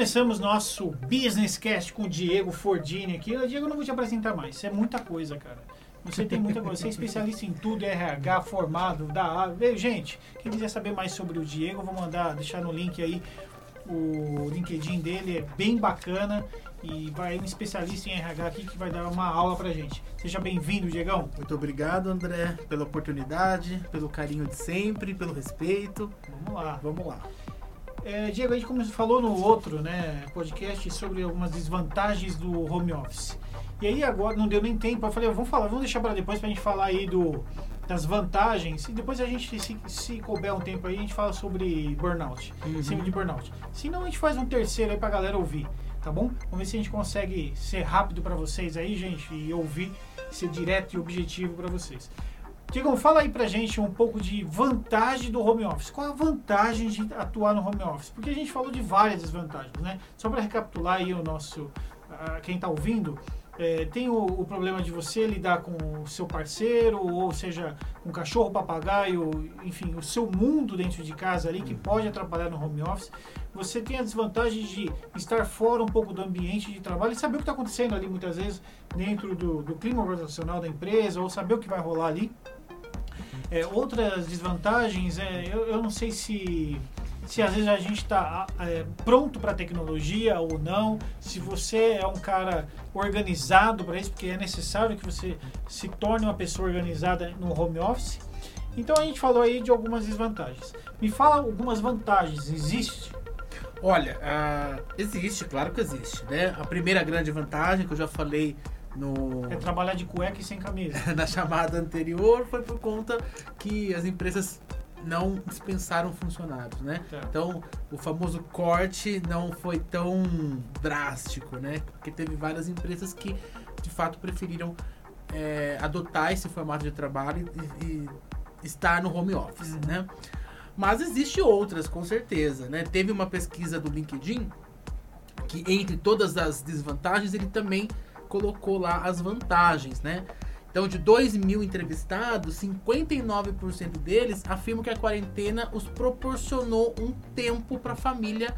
começamos nosso Business Cast com o Diego Fordini aqui. O Diego, eu não vou te apresentar mais. Isso é muita coisa, cara. Você tem muita coisa. Você é especialista em tudo, RH, formado, da. Gente, quem quiser saber mais sobre o Diego, eu vou mandar, deixar no link aí o LinkedIn dele. É bem bacana. E vai um especialista em RH aqui que vai dar uma aula pra gente. Seja bem-vindo, Diegão. Muito obrigado, André, pela oportunidade, pelo carinho de sempre, pelo respeito. Vamos lá. Vamos lá. É, Diego, a gente como falou no outro né, podcast sobre algumas desvantagens do home office. E aí agora não deu nem tempo, eu falei, vamos falar, vamos deixar para depois para a gente falar aí do, das vantagens e depois a gente, se, se couber um tempo aí, a gente fala sobre burnout, Uhum. síndrome de burnout. Se não, a gente faz um terceiro aí pra galera ouvir, tá bom? Vamos ver se a gente consegue ser rápido para vocês aí, gente, e ouvir, ser direto e objetivo para vocês. Diego, fala aí pra gente um pouco de vantagem do home office. Qual a vantagem de atuar no home office? Porque a gente falou de várias desvantagens, né? Só para recapitular aí o nosso, ah, quem está ouvindo, é, tem o, o problema de você lidar com o seu parceiro, ou seja, com cachorro, papagaio, enfim, o seu mundo dentro de casa ali que pode atrapalhar no home office. Você tem a desvantagem de estar fora um pouco do ambiente de trabalho e saber o que está acontecendo ali muitas vezes dentro do, do clima organizacional da empresa, ou saber o que vai rolar ali. É, outras desvantagens, é, eu, eu não sei se, se às vezes a gente está pronto para a tecnologia ou não, se você é um cara organizado para isso, porque é necessário que você se torne uma pessoa organizada no home office. Então a gente falou aí de algumas desvantagens. Me fala algumas vantagens, existe? Olha, ah, existe, claro que existe, né? A primeira grande vantagem que eu já falei no, É trabalhar de cueca e sem camisa. na chamada anterior foi por conta que as empresas não dispensaram funcionários, né? Tá. Então, o famoso corte não foi tão drástico, né? Porque teve várias empresas que, de fato, preferiram é, adotar esse formato de trabalho e, e estar no home office, Uhum. né? Mas existe outras, com certeza, né? Teve uma pesquisa do LinkedIn que, entre todas as desvantagens, ele também colocou lá as vantagens, né? Então, de 2 mil entrevistados, 59% deles afirmam que a quarentena os proporcionou um tempo para a família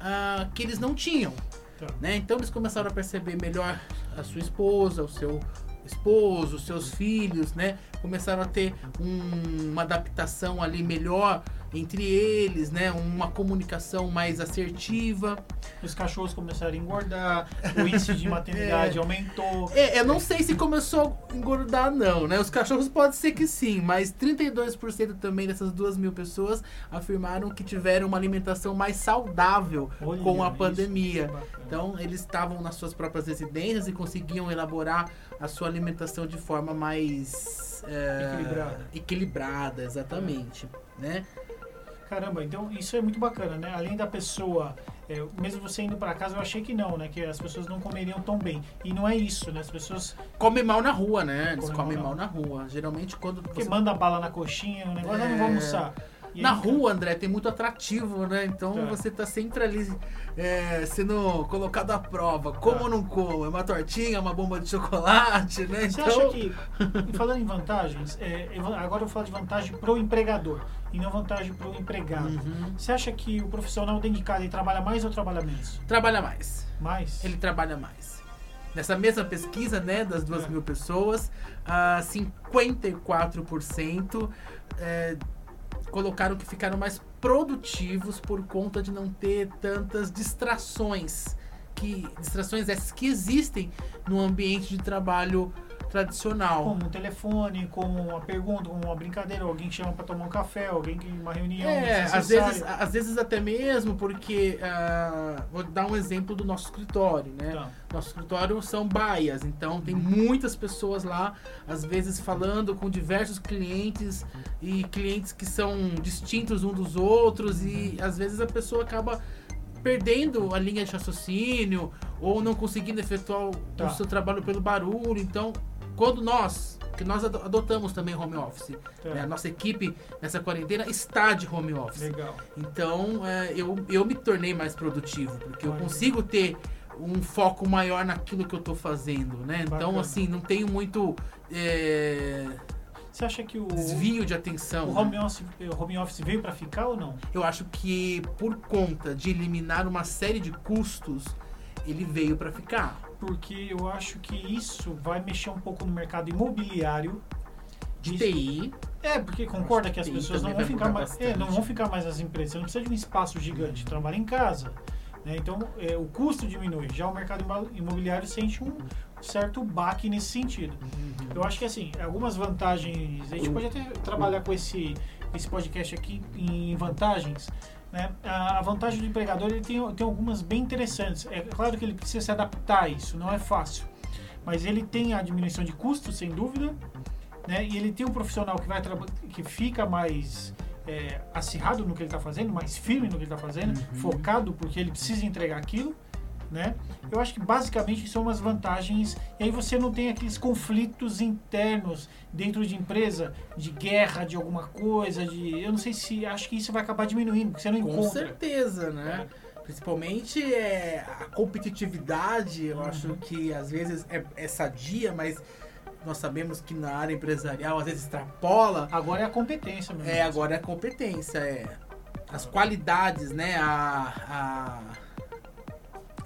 ah, que eles não tinham. Tá. Né? Então, eles começaram a perceber melhor a sua esposa, o seu esposo, os seus filhos, né? Começaram a ter um- uma adaptação ali melhor entre eles, né? Uma comunicação mais assertiva. Os cachorros começaram a engordar, o índice de maternidade aumentou. É, eu não sei se começou a engordar, não, né? Os cachorros pode ser que sim, mas 32% também dessas duas mil pessoas afirmaram que tiveram uma alimentação mais saudável Olha, com a pandemia. isso é. Então, eles estavam nas suas próprias residências e conseguiam elaborar a sua alimentação de forma mais é, Equilibrada. equilibrada, exatamente, né? Caramba, então isso é muito bacana, né? Além da pessoa, é, mesmo você indo pra casa, eu achei que não, né? Que as pessoas não comeriam tão bem. E não é isso, né? As pessoas Come mal na rua, né? Eles Come comem mal na rua. Geralmente quando porque você manda bala na coxinha, o negócio, ah, não vou É. almoçar. E Na aí, rua, André, tem muito atrativo, né? Então Tá. você tá sempre ali é, sendo colocado à prova. Como Tá. ou não como? É uma tortinha, uma bomba de chocolate, né? Você então, acha que, e falando em vantagens, é, eu agora eu vou falar de vantagem pro empregador e não vantagem pro empregado. Uhum. Você acha que o profissional dentro de casa ele trabalha mais ou trabalha menos? trabalha mais. Mais? Ele trabalha mais. Nessa mesma pesquisa, né, das duas É. mil pessoas, ah, 54% é, colocaram que ficaram mais produtivos por conta de não ter tantas distrações. Que, distrações essas que existem no ambiente de trabalho tradicional. Como um telefone, como uma pergunta, como uma brincadeira, alguém que chama pra tomar um café, alguém que uma reunião. É, às vezes, às vezes até mesmo porque. ah, vou dar um exemplo do nosso escritório, né? Tá. Nosso escritório são baias, então tem muitas pessoas lá, às vezes falando com diversos clientes e clientes que são distintos um dos outros e às vezes a pessoa acaba perdendo a linha de raciocínio ou não conseguindo efetuar Tá. o seu trabalho pelo barulho. Então, quando nós, que nós ado- adotamos também home office, Tá. né? a nossa equipe nessa quarentena está de home office. Legal. Então, é, eu, eu me tornei mais produtivo, porque eu consigo ter um foco maior naquilo que eu tô fazendo, né? Então, Bacana. assim, não tenho muito. é, Você acha que o, Desvio de atenção. o né? home, office, o home office veio para ficar ou não? Eu acho que por conta de eliminar uma série de custos, ele veio para ficar. Porque eu acho que isso vai mexer um pouco no mercado imobiliário. De Isso- TI, É, porque concorda que as pessoas não vão ficar mais. É, não vão ficar mais nas empresas. Você não precisa de um espaço gigante, trabalha em casa. né? Então é, o custo diminui. Já o mercado imo- imobiliário sente um certo baque nesse sentido. Eu acho que assim, algumas vantagens. A gente pode até trabalhar com esse, esse podcast aqui em vantagens. Né? A vantagem do empregador ele tem, tem algumas bem interessantes. É claro que ele precisa se adaptar a isso, não é fácil. Mas ele tem a diminuição de custos, sem dúvida. Né? E ele tem um profissional que, vai que fica mais é, acirrado no que ele está fazendo, mais firme no que ele está fazendo, Uhum. focado porque ele precisa entregar aquilo. Né? Eu acho que basicamente são umas vantagens. E aí você não tem aqueles conflitos internos dentro de empresa, de guerra, de alguma coisa, de. Eu não sei se. Acho que isso vai acabar diminuindo, porque você não com encontra. certeza, né? Principalmente é, a competitividade, eu acho que às vezes é, é sadia, mas nós sabemos que na área empresarial às vezes extrapola. Agora é a competência mesmo. É, agora é a competência, é. As qualidades, né? A, a,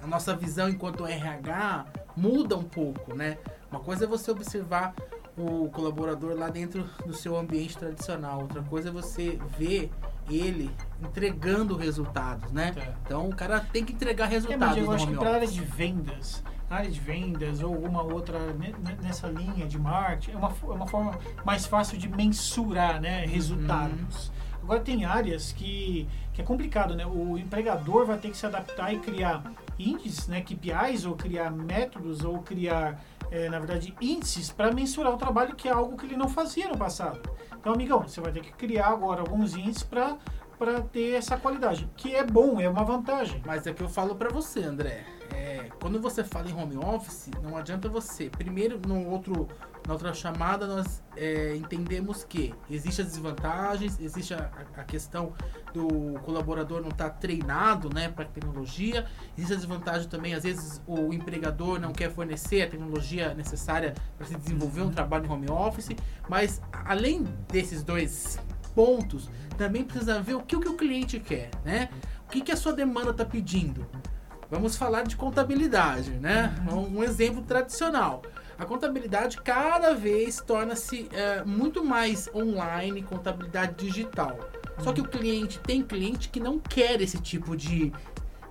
a nossa visão enquanto RH muda um pouco, né? Uma coisa é você observar o colaborador lá dentro do seu ambiente tradicional, outra coisa é você ver ele entregando resultados, né? É. Então o cara tem que entregar É, mas resultados eu no acho que para a área de vendas, área de vendas ou alguma outra ne- ne- nessa linha de marketing, é uma, é uma forma mais fácil de mensurar né, resultados. Agora tem áreas que, que é complicado, né? O empregador vai ter que se adaptar e criar índices, né, KPIs, ou criar métodos, ou criar, eh, na verdade, índices para mensurar o trabalho, que é algo que ele não fazia no passado. Então, amigão, você vai ter que criar agora alguns índices para para ter essa qualidade, que é bom, é uma vantagem. Mas é que eu falo pra você, André. É, quando você fala em home office, não adianta você. Primeiro, no outro, na outra chamada, nós é, entendemos que existem as desvantagens, existe a, a questão do colaborador não estar treinado né, para tecnologia, existe a desvantagem também, às vezes o empregador não quer fornecer a tecnologia necessária para se desenvolver um trabalho em home office, mas além desses dois pontos, também precisa ver o que, o que o cliente quer, né? O que, que a sua demanda está pedindo. Vamos falar de contabilidade, né? Um, um exemplo tradicional. A contabilidade cada vez torna-se é, muito mais online, contabilidade digital. Só que o cliente tem cliente que não quer esse tipo de,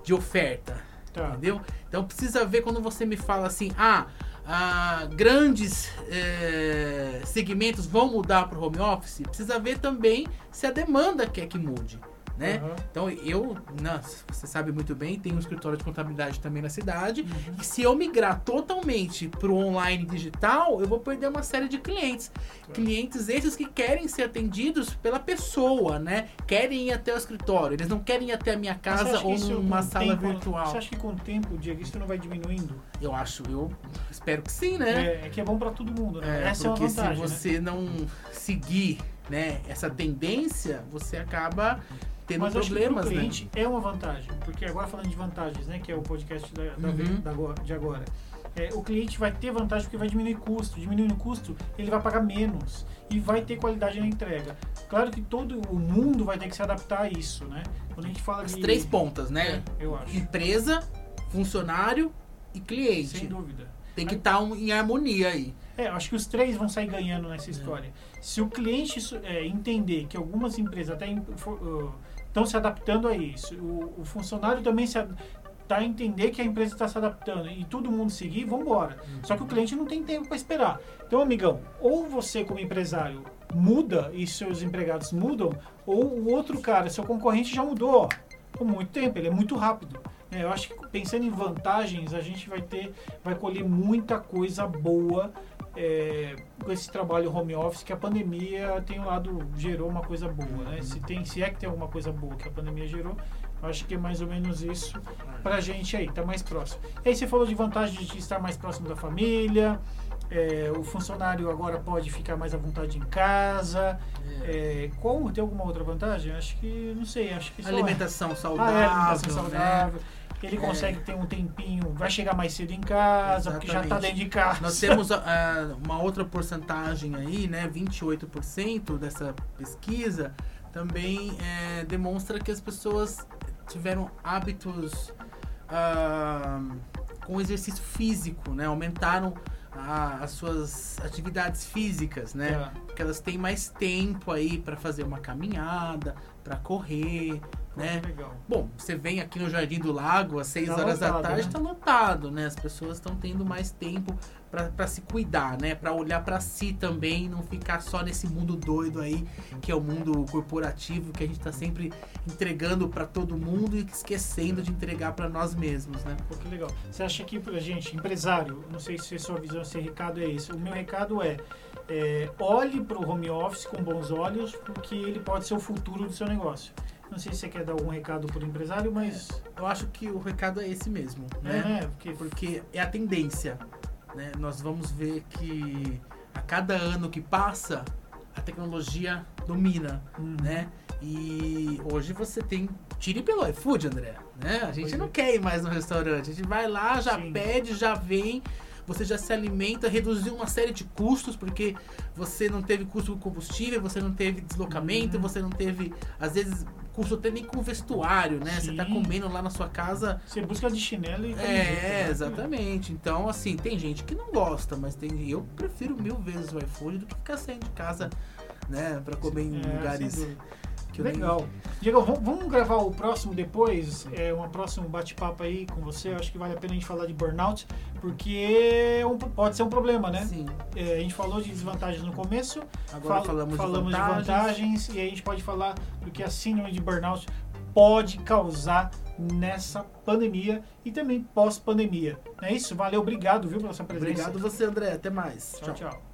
de oferta. Tá. Entendeu? Então precisa ver quando você me fala assim, ah, ah, grandes eh, segmentos vão mudar para o home office, precisa ver também se a demanda quer que mude. Né? Aham. Então eu, né, você sabe muito bem, tenho um escritório de contabilidade também na cidade. Uhum. E se eu migrar totalmente para o online digital, eu vou perder uma série de clientes. Clientes esses que querem ser atendidos pela pessoa, né? Querem ir até o escritório. Eles não querem ir até a minha casa ou numa sala tempo, virtual. Você acha que com o tempo, Diego, isso não vai diminuindo? Eu acho, eu espero que sim, né? É, é que é bom para todo mundo, né? É, Essa é uma porque vantagem, se né? você não seguir né, essa tendência, você acaba tendo Mas acho problemas, pro né? cliente é uma vantagem, porque agora falando de vantagens, né, que é o podcast da, da- Uhum. da de agora, é, o cliente vai ter vantagem porque vai diminuir custo, diminuindo o custo, ele vai pagar menos e vai ter qualidade na entrega. Claro que todo o mundo vai ter que se adaptar a isso, né? Quando a gente fala As de três pontas, né? É, eu acho. Empresa, funcionário e Sem cliente. dúvida. Tem que estar em harmonia aí. É, eu acho que os três vão sair ganhando É. nessa história. Se o cliente é, entender que algumas empresas até estão se adaptando a isso, o, o funcionário também se está a entender que a empresa está se adaptando e todo mundo seguir, vamos embora. Só que o cliente não tem tempo para esperar. Então, amigão, ou você como empresário muda e seus empregados mudam, ou o outro cara, seu concorrente já mudou por muito tempo, ele é muito rápido. É, eu acho que pensando em vantagens, a gente vai ter, vai colher muita coisa boa é, com esse trabalho home office que a pandemia tem um lado gerou uma coisa boa, né? Se tem, se é que tem alguma coisa boa que a pandemia gerou, acho que é mais ou menos isso pra gente aí, tá mais próximo. E aí você falou de vantagem de estar mais próximo da família. é, o funcionário agora pode ficar mais à vontade em casa. É, qual tem alguma outra vantagem? Acho que não sei, acho que só Alimentação ah, saudável, é, alimentação né? Ele consegue ter um tempinho, vai chegar mais cedo em casa, porque já tá Exatamente. dentro de casa. Nós temos ah, uma outra porcentagem aí, né? 28% dessa pesquisa também eh, demonstra que as pessoas tiveram hábitos ah, com exercício físico, né? Aumentaram as suas atividades físicas, né? É. Porque elas têm mais tempo aí para fazer uma caminhada, para correr, né? Legal. Bom, você vem aqui no Jardim do Lago às 6 Tá horas da lotado, tarde, né? tá lotado, né? As pessoas estão tendo mais tempo para se cuidar, né? Para olhar para si também, não ficar só nesse mundo doido aí, que é o mundo corporativo, que a gente tá sempre entregando para todo mundo e esquecendo de entregar para nós mesmos, né? Pô, que legal. Você acha que, pra gente, empresário, não sei se a sua visão, se o recado é esse. O meu recado é, é olhe para o home office com bons olhos, porque ele pode ser o futuro do seu negócio. Não sei se você quer dar algum recado para o empresário, mas... Eu acho que o recado é esse mesmo, É, né? né? Porque, porque é a tendência. Né? Nós vamos ver que a cada ano que passa, a tecnologia domina. Hum, Né? E hoje você tem. Tire pelo iFood, André. Né? A gente Pois não é. quer ir mais no restaurante. A gente vai lá, já Sim. pede, já vem. Você já se alimenta, reduziu uma série de custos, porque você não teve custo com combustível, você não teve deslocamento, Uhum. você não teve, às vezes, custo até nem com vestuário, né? Você tá Sim. comendo lá na sua casa Você busca de chinelo e... é, exatamente. Então, assim, tem gente que não gosta, mas tem eu prefiro mil vezes o iFood do que ficar saindo de casa, né, Pra comer em É, lugares. Que Legal. Diego, vamos, gravar o próximo depois, é, um próximo bate-papo aí com você. Acho que vale a pena a gente falar de burnout, porque é um- pode ser um problema, né? Sim. É, a gente falou de desvantagens no começo, Agora fal- falamos, falamos de de vantagens. vantagens e aí a gente pode falar do que a síndrome de burnout pode causar nessa pandemia e também pós-pandemia. É isso? Valeu, obrigado, viu, pela sua presença. Obrigado você, André. Até mais. Tchau, tchau.